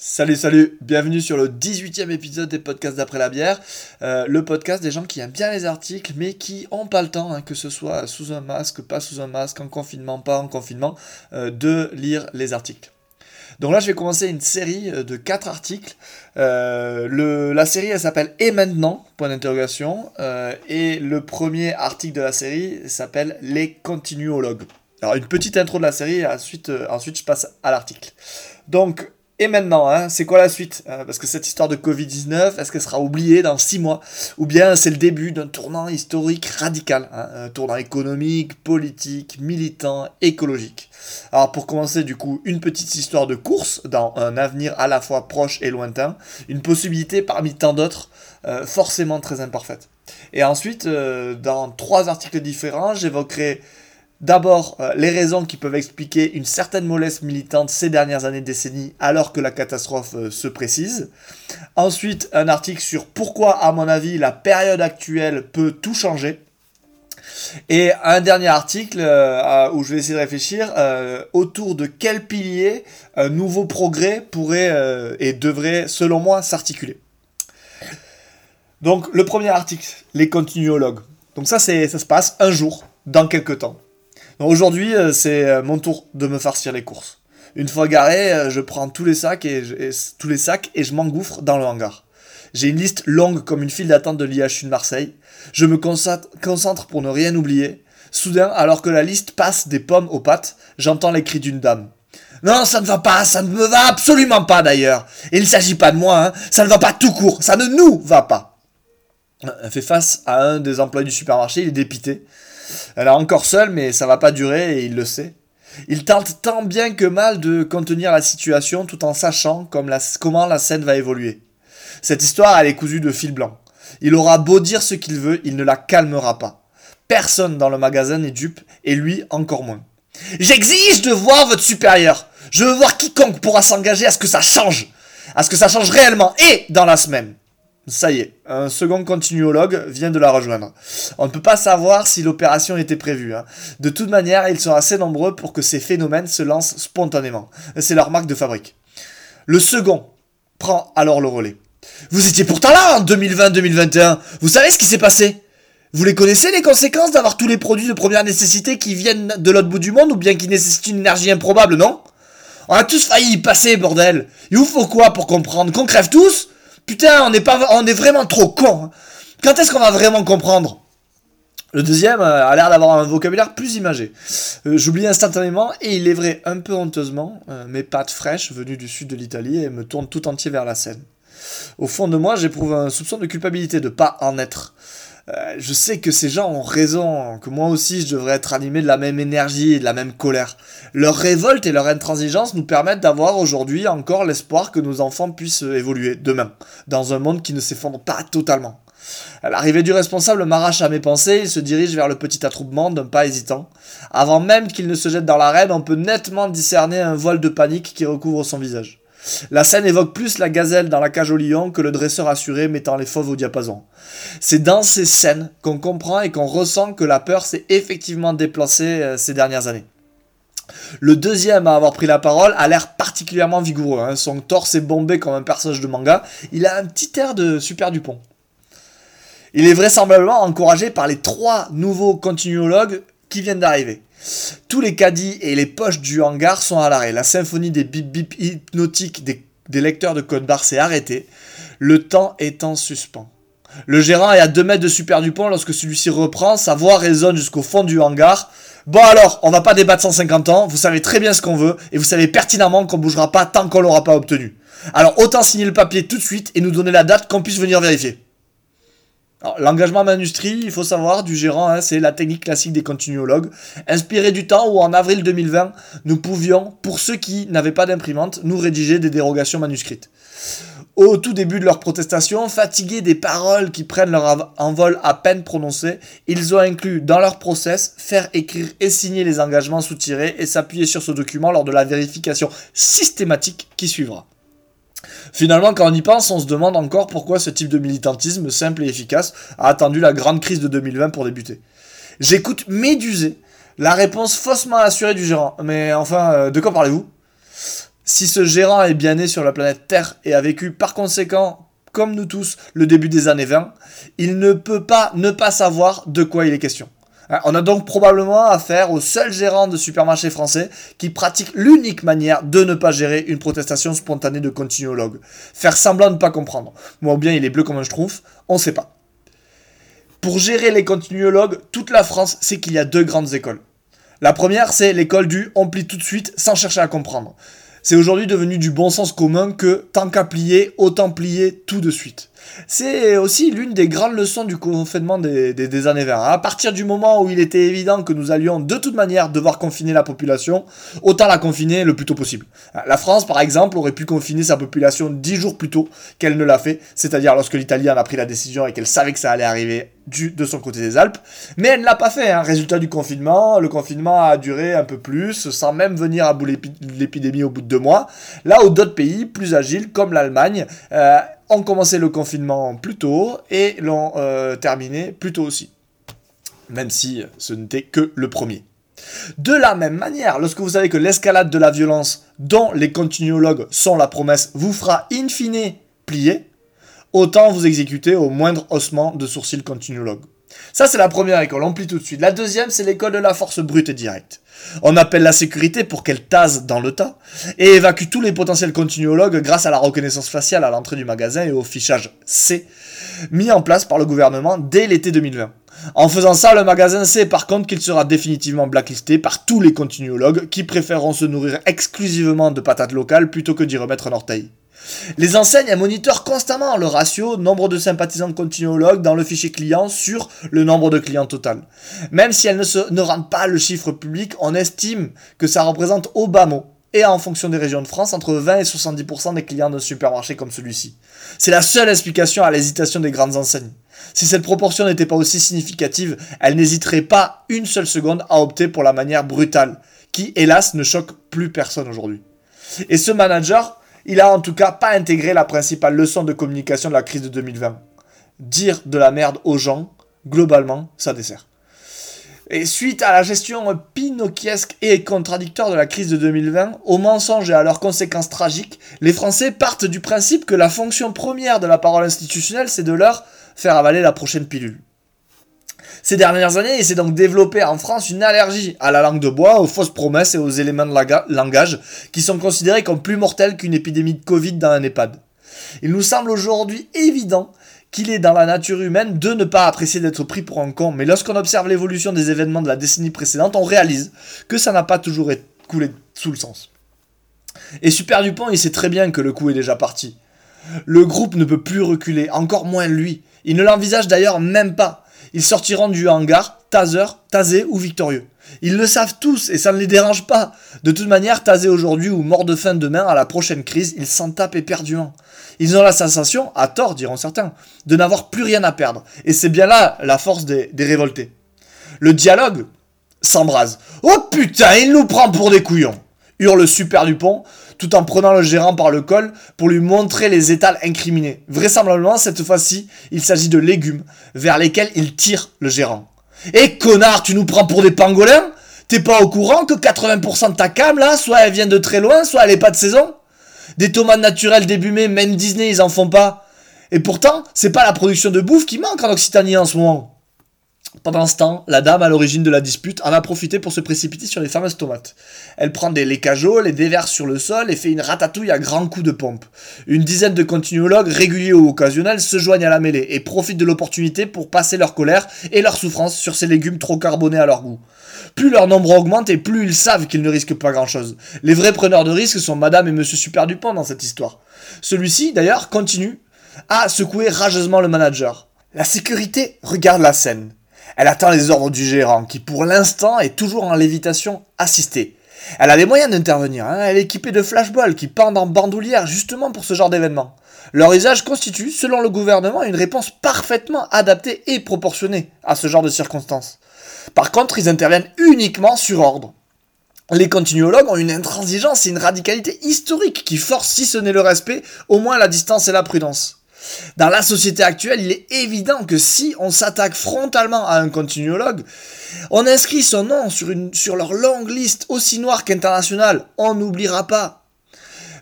Salut, salut, bienvenue sur le 18e épisode des podcasts d'après la bière. Euh, le podcast des gens qui aiment bien les articles, mais qui n'ont pas le temps, hein, que ce soit sous un masque, pas sous un masque, en confinement, pas en confinement, euh, de lire les articles. Donc là, je vais commencer une série euh, de 4 articles. le, la série, elle s'appelle Et maintenant? Point d'interrogation. et le premier article de la série s'appelle Les continuologues. Alors, une petite intro de la série, ensuite, ensuite je passe à l'article. Donc, et maintenant, hein, c'est quoi la suite? Euh, Parce que cette histoire de Covid-19, est-ce qu'elle sera oubliée dans 6 mois? Ou bien c'est le début d'un tournant historique radical hein, Un tournant économique, politique, militant, écologique. Alors pour commencer, du coup, une petite histoire de course dans un avenir à la fois proche et lointain. Une possibilité parmi tant d'autres, euh, forcément très imparfaite. Et ensuite, euh, dans trois articles différents, j'évoquerai D'abord, euh, les raisons qui peuvent expliquer une certaine mollesse militante ces dernières années, décennies, alors que la catastrophe euh, se précise. Ensuite, un article sur pourquoi, à mon avis, la période actuelle peut tout changer. Et un dernier article euh, où je vais essayer de réfléchir autour de quel pilier un nouveau progrès pourrait et devrait, selon moi, s'articuler. Donc, le premier article, les continuologues. Donc ça, ça se passe un jour, dans quelques temps. Aujourd'hui, euh, c'est euh, mon tour de me farcir les courses. Une fois garé, euh, je prends tous les sacs et, je, tous les sacs et je m'engouffre dans le hangar. J'ai une liste longue comme une file d'attente de l'IHU de Marseille. Je me concentre pour ne rien oublier. Soudain, alors que la liste passe des pommes aux pâtes, j'entends les cris d'une dame. Non, ça ne va pas, ça ne me va absolument pas d'ailleurs. il ne s'agit pas de moi, hein. ça ne va pas tout court, ça ne nous va pas. Elle fait face à un des employés du supermarché, il est dépité. Elle est encore seule, mais ça va pas durer et il le sait. Il tente tant bien que mal de contenir la situation tout en sachant comment la scène va évoluer. Cette histoire, elle est cousue de fil blanc. Il aura beau dire ce qu'il veut, il ne la calmera pas. Personne dans le magasin n'est dupe, et lui encore moins. J'exige de voir votre supérieur. Je veux voir quiconque pourra s'engager à ce que ça change. À ce que ça change réellement, et dans la semaine. Ça y est, un second continuologue vient de la rejoindre. On ne peut pas savoir si l'opération était prévue. Hein. De toute manière, ils sont assez nombreux pour que ces phénomènes se lancent spontanément. C'est leur marque de fabrique. Le second prend alors le relais. Vous étiez pourtant là en 2020-2021. Vous savez ce qui s'est passé? Vous les connaissez les conséquences d'avoir tous les produits de première nécessité qui viennent de l'autre bout du monde ou bien qui nécessitent une énergie improbable, non? On a tous failli y passer, bordel. Il vous faut quoi pour comprendre? Qu'on crève tous? Putain, on est, vraiment trop con. Hein. Quand est-ce qu'on va vraiment comprendre? Le deuxième euh, a l'air d'avoir un vocabulaire plus imagé. Euh, j'oublie instantanément et il est vrai un peu honteusement, euh, mes pâtes fraîches venues du sud de l'Italie et me tournent tout entier vers la Seine. Au fond de moi, j'éprouve un soupçon de culpabilité de pas en être. Euh, je sais que ces gens ont raison, que moi aussi je devrais être animé de la même énergie et de la même colère. Leur révolte et leur intransigeance nous permettent d'avoir aujourd'hui encore l'espoir que nos enfants puissent évoluer demain, dans un monde qui ne s'effondre pas totalement. L'arrivée du responsable m'arrache à mes pensées, il se dirige vers le petit attroupement d'un pas hésitant. Avant même qu'il ne se jette dans l'arène, on peut nettement discerner un voile de panique qui recouvre son visage. La scène évoque plus la gazelle dans la cage au lion que le dresseur assuré mettant les fauves au diapason. C'est dans ces scènes qu'on comprend et qu'on ressent que la peur s'est effectivement déplacée euh, ces dernières années. Le deuxième à avoir pris la parole a l'air particulièrement vigoureux. Hein. Son torse est bombé comme un personnage de manga. Il a un petit air de Super Dupont. Il est vraisemblablement encouragé par les trois nouveaux continuologues qui viennent d'arriver. Tous les caddies et les poches du hangar sont à l'arrêt. La symphonie des bip bip hypnotiques des, lecteurs de code barre s'est arrêtée. Le temps est en suspens. Le gérant est à 2 mètres de Super Dupont lorsque celui-ci reprend, sa voix résonne jusqu'au fond du hangar. Bon alors, on va pas débattre 150 ans, vous savez très bien ce qu'on veut, et vous savez pertinemment qu'on bougera pas tant qu'on l'aura pas obtenu. Alors autant signer le papier tout de suite et nous donner la date qu'on puisse venir vérifier. L'engagement manuscrit, il faut savoir, du gérant, hein, c'est la technique classique des continuologues, inspiré du temps où en avril 2020, nous pouvions, pour ceux qui n'avaient pas d'imprimante, nous rédiger des dérogations manuscrites. Au tout début de leur protestation, fatigués des paroles qui prennent leur envol à peine prononcées, ils ont inclus dans leur process faire écrire et signer les engagements soutirés et s'appuyer sur ce document lors de la vérification systématique qui suivra. Finalement, quand on y pense, on se demande encore pourquoi ce type de militantisme simple et efficace a attendu la grande crise de 2020 pour débuter. J'écoute médusé la réponse faussement assurée du gérant. Mais enfin, euh, de quoi parlez-vous? Si ce gérant est bien né sur la planète Terre et a vécu par conséquent, comme nous tous, le début des années 20, il ne peut pas ne pas savoir de quoi il est question. Hein, on a donc probablement affaire au seul gérant de supermarché français qui pratique l'unique manière de ne pas gérer une protestation spontanée de continuologue. Faire semblant de ne pas comprendre. Moi ou bien il est bleu comme un schtroumpf, on sait pas. Pour gérer les continuologues, toute la France sait qu'il y a deux grandes écoles. La première, c'est l'école du on plie tout de suite sans chercher à comprendre. C'est aujourd'hui devenu du bon sens commun que tant qu'à plier, autant plier tout de suite. C'est aussi l'une des grandes leçons du confinement des, années 20. À partir du moment où il était évident que nous allions de toute manière devoir confiner la population, autant la confiner le plus tôt possible. La France, par exemple, aurait pu confiner sa population dix jours plus tôt qu'elle ne l'a fait, c'est-à-dire lorsque l'Italie en a pris la décision et qu'elle savait que ça allait arriver du, de son côté des Alpes. Mais elle ne l'a pas fait. Hein. Résultat du confinement, le confinement a duré un peu plus, sans même venir à bout l'épidémie au bout de deux mois. Là où d'autres pays, plus agiles, comme l'Allemagne, euh, ont commencé le confinement plus tôt et l'ont euh, terminé plus tôt aussi. Même si ce n'était que le premier. De la même manière, lorsque vous savez que l'escalade de la violence dont les continuologues sont la promesse vous fera in fine plier, autant vous exécuter au moindre haussement de sourcil continuologue. Ça, c'est la première école, on plie tout de suite. La deuxième, c'est l'école de la force brute et directe. On appelle la sécurité pour qu'elle tase dans le tas et évacue tous les potentiels continuologues grâce à la reconnaissance faciale à l'entrée du magasin et au fichage C mis en place par le gouvernement dès l'été 2020. En faisant ça, le magasin sait par contre qu'il sera définitivement blacklisté par tous les continuologues qui préféreront se nourrir exclusivement de patates locales plutôt que d'y remettre un orteil. Les enseignes monitorent constamment le ratio nombre de sympathisants continuologues dans le fichier client sur le nombre de clients total. Même si elles ne, ne rendent pas le chiffre public, on estime que ça représente au bas mot et en fonction des régions de France, entre 20 et 70% des clients d'un supermarché comme celui-ci. C'est la seule explication à l'hésitation des grandes enseignes. Si cette proportion n'était pas aussi significative, elles n'hésiteraient pas une seule seconde à opter pour la manière brutale, qui hélas ne choque plus personne aujourd'hui. Et ce manager, il a en tout cas pas intégré la principale leçon de communication de la crise de 2020. Dire de la merde aux gens, globalement, ça dessert. Et suite à la gestion pinocchiesque et contradictoire de la crise de 2020, aux mensonges et à leurs conséquences tragiques, les Français partent du principe que la fonction première de la parole institutionnelle, c'est de leur faire avaler la prochaine pilule. Ces dernières années, il s'est donc développé en France une allergie à la langue de bois, aux fausses promesses et aux éléments de langage qui sont considérés comme plus mortels qu'une épidémie de Covid dans un EHPAD. Il nous semble aujourd'hui évident qu'il est dans la nature humaine de ne pas apprécier d'être pris pour un con, mais lorsqu'on observe l'évolution des événements de la décennie précédente, on réalise que ça n'a pas toujours coulé sous le sens. Et Super Dupont, il sait très bien que le coup est déjà parti. Le groupe ne peut plus reculer, encore moins lui. Il ne l'envisage d'ailleurs même pas. Ils sortiront du hangar, taser, tasé ou victorieux. Ils le savent tous et ça ne les dérange pas. De toute manière, tasé aujourd'hui ou mort de faim demain, à la prochaine crise, ils s'en tapent éperdument. Ils ont la sensation, à tort diront certains, de n'avoir plus rien à perdre. Et c'est bien là la force des, des révoltés. Le dialogue s'embrase. Oh putain, il nous prend pour des couillons hurle Super Dupont, tout en prenant le gérant par le col pour lui montrer les étals incriminés. Vraisemblablement, cette fois-ci, il s'agit de légumes vers lesquels il tire le gérant. Eh connard, tu nous prends pour des pangolins? T'es pas au courant que 80% de ta cam là, soit elle vient de très loin, soit elle est pas de saison? Des tomates naturelles débumées, même Disney ils en font pas. Et pourtant, c'est pas la production de bouffe qui manque en Occitanie en ce moment. Pendant ce temps, la dame à l'origine de la dispute en a profité pour se précipiter sur les fameuses tomates. Elle prend des cajots, les déverse sur le sol et fait une ratatouille à grands coups de pompe. Une dizaine de continuologues, réguliers ou occasionnels, se joignent à la mêlée et profitent de l'opportunité pour passer leur colère et leur souffrance sur ces légumes trop carbonés à leur goût. Plus leur nombre augmente et plus ils savent qu'ils ne risquent pas grand chose. Les vrais preneurs de risques sont Madame et Monsieur Super Dupont dans cette histoire. Celui-ci, d'ailleurs, continue à secouer rageusement le manager. La sécurité regarde la scène. Elle attend les ordres du gérant, qui pour l'instant est toujours en lévitation assistée. Elle a les moyens d'intervenir, hein. elle est équipée de flashballs qui pendent en bandoulière justement pour ce genre d'événement. Leur usage constitue, selon le gouvernement, une réponse parfaitement adaptée et proportionnée à ce genre de circonstances. Par contre, ils interviennent uniquement sur ordre. Les continuologues ont une intransigeance et une radicalité historique qui forcent, si ce n'est le respect, au moins la distance et la prudence. Dans la société actuelle, il est évident que si on s'attaque frontalement à un continuologue, on inscrit son nom sur, leur longue liste aussi noire qu'internationale. On n'oubliera pas.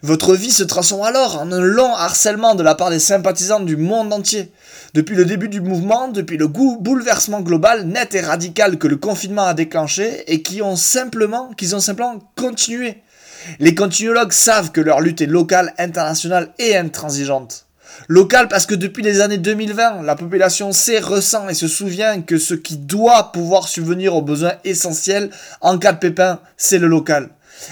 Votre vie se transforme alors en un long harcèlement de la part des sympathisants du monde entier. Depuis le début du mouvement, depuis le bouleversement global, net et radical que le confinement a déclenché et qui qu'ils ont simplement continué. Les continuologues savent que leur lutte est locale, internationale et intransigeante. Locale parce que depuis les années 2020, la population sait, ressent et se souvient que ce qui doit pouvoir subvenir aux besoins essentiels en cas de pépin, c'est le local.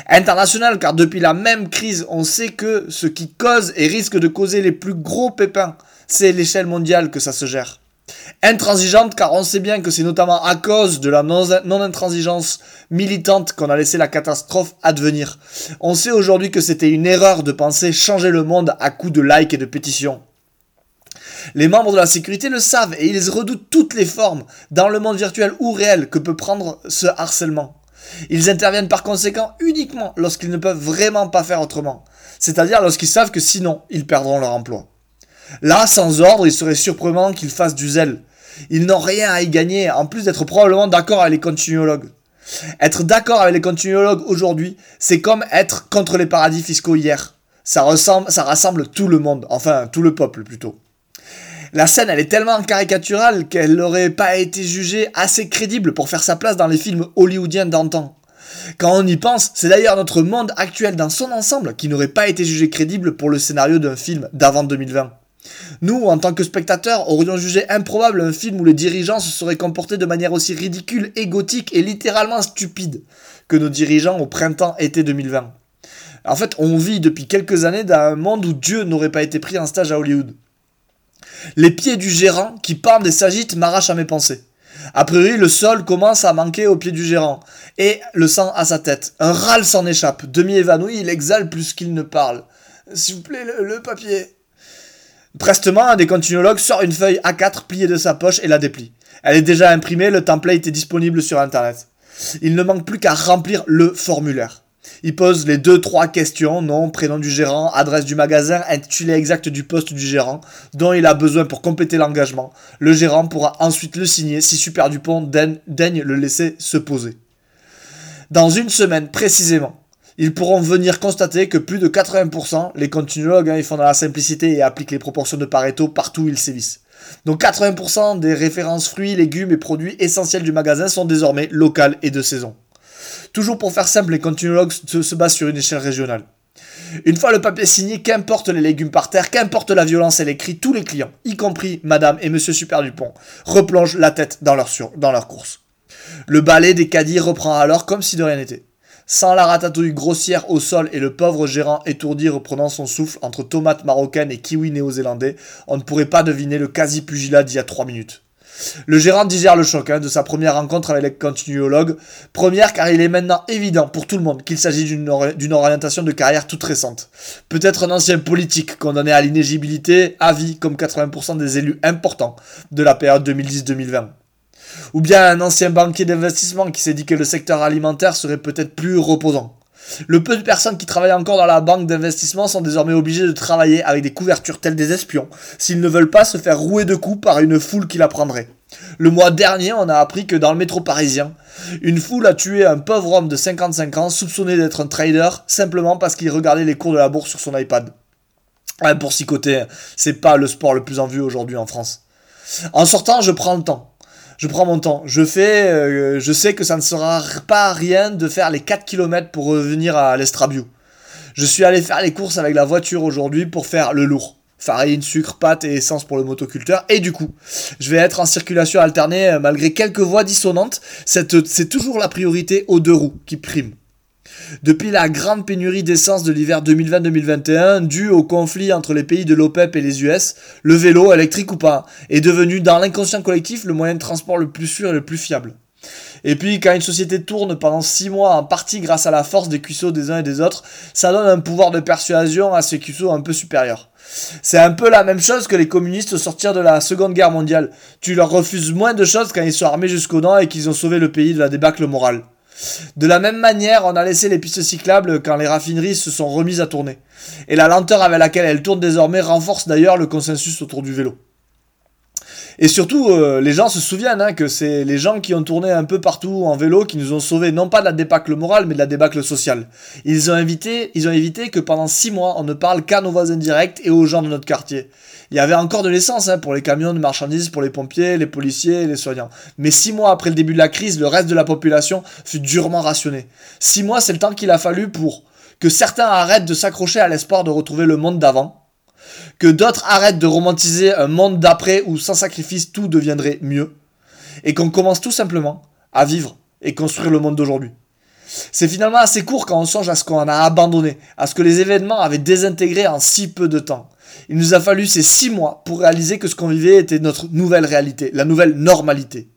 International car depuis la même crise, on sait que ce qui cause et risque de causer les plus gros pépins, c'est l'échelle mondiale que ça se gère. Intransigeante car on sait bien que c'est notamment à cause de la non-intransigeance militante qu'on a laissé la catastrophe advenir. On sait aujourd'hui que c'était une erreur de penser changer le monde à coups de likes et de pétitions. Les membres de la sécurité le savent et ils redoutent toutes les formes, dans le monde virtuel ou réel, que peut prendre ce harcèlement. Ils interviennent par conséquent uniquement lorsqu'ils ne peuvent vraiment pas faire autrement, c'est-à-dire lorsqu'ils savent que sinon ils perdront leur emploi. Là, sans ordre, il serait surprenant qu'ils fassent du zèle. Ils n'ont rien à y gagner, en plus d'être probablement d'accord avec les continuologues. Être d'accord avec les continuologues aujourd'hui, c'est comme être contre les paradis fiscaux hier. Ça, ressemble, ça rassemble tout le monde, enfin tout le peuple plutôt. La scène, elle est tellement caricaturale qu'elle n'aurait pas été jugée assez crédible pour faire sa place dans les films hollywoodiens d'antan. Quand on y pense, c'est d'ailleurs notre monde actuel dans son ensemble qui n'aurait pas été jugé crédible pour le scénario d'un film d'avant 2020. Nous, en tant que spectateurs, aurions jugé improbable un film où les dirigeants se seraient comportés de manière aussi ridicule, égotique et littéralement stupide que nos dirigeants au printemps-été 2020. En fait, on vit depuis quelques années dans un monde où Dieu n'aurait pas été pris en stage à Hollywood. Les pieds du gérant qui pendent et s'agitent m'arrachent à mes pensées. A priori, le sol commence à manquer aux pieds du gérant, et le sang à sa tête. Un râle s'en échappe. Demi-évanoui, il exhale plus qu'il ne parle. S'il vous plaît, le, papier. Prestement, un des continuologues sort une feuille A4 pliée de sa poche et la déplie. Elle est déjà imprimée, le template est disponible sur Internet. Il ne manque plus qu'à remplir le formulaire. Il pose les deux trois questions, nom, prénom du gérant, adresse du magasin, intitulé exact du poste du gérant, dont il a besoin pour compléter l'engagement. Le gérant pourra ensuite le signer si Super Dupont daigne le laisser se poser. Dans une semaine précisément, ils pourront venir constater que plus de 80%, les continuologues, hein, ils font dans la simplicité et appliquent les proportions de Pareto partout où ils sévissent. Donc 80% des références fruits, légumes et produits essentiels du magasin sont désormais locales et de saison. Toujours pour faire simple, les continuologues se, basent sur une échelle régionale. Une fois le papier signé, qu'importe les légumes par terre, qu'importe la violence et les tous les clients, y compris Madame et Monsieur Super Dupont, replongent la tête dans leur, dans leur course. Le balai des caddies reprend alors comme si de rien n'était. Sans la ratatouille grossière au sol et le pauvre gérant étourdi reprenant son souffle entre tomates marocaines et kiwis néo-zélandais, on ne pourrait pas deviner le quasi-pugilat d'il y a 3 minutes. Le gérant digère le choc hein, de sa première rencontre avec les continuologues. Première car il est maintenant évident pour tout le monde qu'il s'agit d'une orientation de carrière toute récente. Peut-être un ancien politique condamné à l'inégibilité à vie comme 80% des élus importants de la période 2010-2020. Ou bien un ancien banquier d'investissement qui s'est dit que le secteur alimentaire serait peut-être plus reposant. Le peu de personnes qui travaillent encore dans la banque d'investissement sont désormais obligées de travailler avec des couvertures telles des espions, s'ils ne veulent pas se faire rouer de coups par une foule qui la prendrait. Le mois dernier, on a appris que dans le métro parisien, une foule a tué un pauvre homme de 55 ans soupçonné d'être un trader simplement parce qu'il regardait les cours de la bourse sur son iPad. pour s'y côté, c'est pas le sport le plus en vue aujourd'hui en France. En sortant, je prends le temps je prends mon temps. Je fais, euh, je sais que ça ne sera pas rien de faire les 4 km pour revenir à l'Estrabiou. Je suis allé faire les courses avec la voiture aujourd'hui pour faire le lourd. Farine, sucre, pâte et essence pour le motoculteur. Et du coup, je vais être en circulation alternée euh, malgré quelques voix dissonantes. C'est toujours la priorité aux deux roues qui prime. Depuis la grande pénurie d'essence de l'hiver 2020-2021, due au conflit entre les pays de l'OPEP et les US, le vélo, électrique ou pas, est devenu dans l'inconscient collectif le moyen de transport le plus sûr et le plus fiable. Et puis, quand une société tourne pendant 6 mois en partie grâce à la force des cuisseaux des uns et des autres, ça donne un pouvoir de persuasion à ces cuisseaux un peu supérieur. C'est un peu la même chose que les communistes sortir de la Seconde Guerre mondiale. Tu leur refuses moins de choses quand ils sont armés jusqu'aux dents et qu'ils ont sauvé le pays de la débâcle morale. De la même manière, on a laissé les pistes cyclables quand les raffineries se sont remises à tourner. Et la lenteur avec laquelle elles tournent désormais renforce d'ailleurs le consensus autour du vélo. Et surtout, euh, les gens se souviennent hein, que c'est les gens qui ont tourné un peu partout en vélo qui nous ont sauvés, non pas de la débâcle morale, mais de la débâcle sociale. Ils ont, évité, ils ont évité que pendant six mois, on ne parle qu'à nos voisins directs et aux gens de notre quartier. Il y avait encore de l'essence hein, pour les camions de marchandises, pour les pompiers, les policiers les soignants. Mais six mois après le début de la crise, le reste de la population fut durement rationné. Six mois, c'est le temps qu'il a fallu pour que certains arrêtent de s'accrocher à l'espoir de retrouver le monde d'avant, que d'autres arrêtent de romantiser un monde d'après où sans sacrifice tout deviendrait mieux, et qu'on commence tout simplement à vivre et construire le monde d'aujourd'hui. C'est finalement assez court quand on songe à ce qu'on a abandonné, à ce que les événements avaient désintégré en si peu de temps. Il nous a fallu ces six mois pour réaliser que ce qu'on vivait était notre nouvelle réalité, la nouvelle normalité.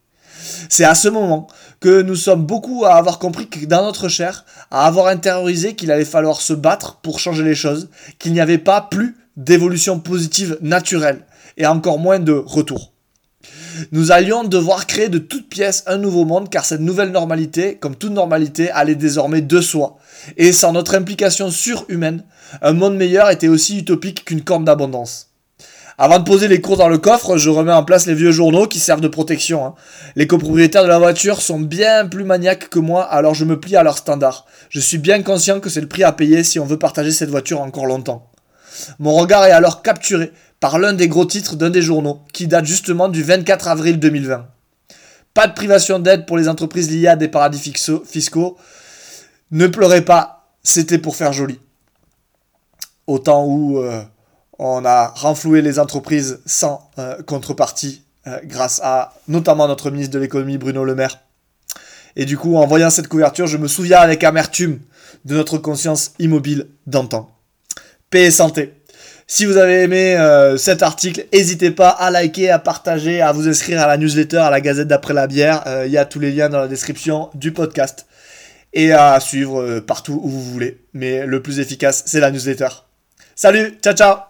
C'est à ce moment que nous sommes beaucoup à avoir compris que dans notre chair, à avoir intériorisé qu'il allait falloir se battre pour changer les choses, qu'il n'y avait pas plus d'évolution positive naturelle, et encore moins de retour. Nous allions devoir créer de toutes pièces un nouveau monde car cette nouvelle normalité, comme toute normalité, allait désormais de soi. Et sans notre implication surhumaine, un monde meilleur était aussi utopique qu'une corne d'abondance. Avant de poser les cours dans le coffre, je remets en place les vieux journaux qui servent de protection. Hein. Les copropriétaires de la voiture sont bien plus maniaques que moi, alors je me plie à leurs standards. Je suis bien conscient que c'est le prix à payer si on veut partager cette voiture encore longtemps. Mon regard est alors capturé par l'un des gros titres d'un des journaux, qui date justement du 24 avril 2020. Pas de privation d'aide pour les entreprises liées à des paradis fiscaux. Ne pleurez pas, c'était pour faire joli. Au temps où euh, on a renfloué les entreprises sans euh, contrepartie, euh, grâce à notamment notre ministre de l'économie Bruno Le Maire. Et du coup, en voyant cette couverture, je me souviens avec amertume de notre conscience immobile d'antan. Paix et santé. Si vous avez aimé euh, cet article, n'hésitez pas à liker, à partager, à vous inscrire à la newsletter, à la Gazette d'après la bière. Euh, il y a tous les liens dans la description du podcast. Et à suivre euh, partout où vous voulez. Mais le plus efficace, c'est la newsletter. Salut, ciao ciao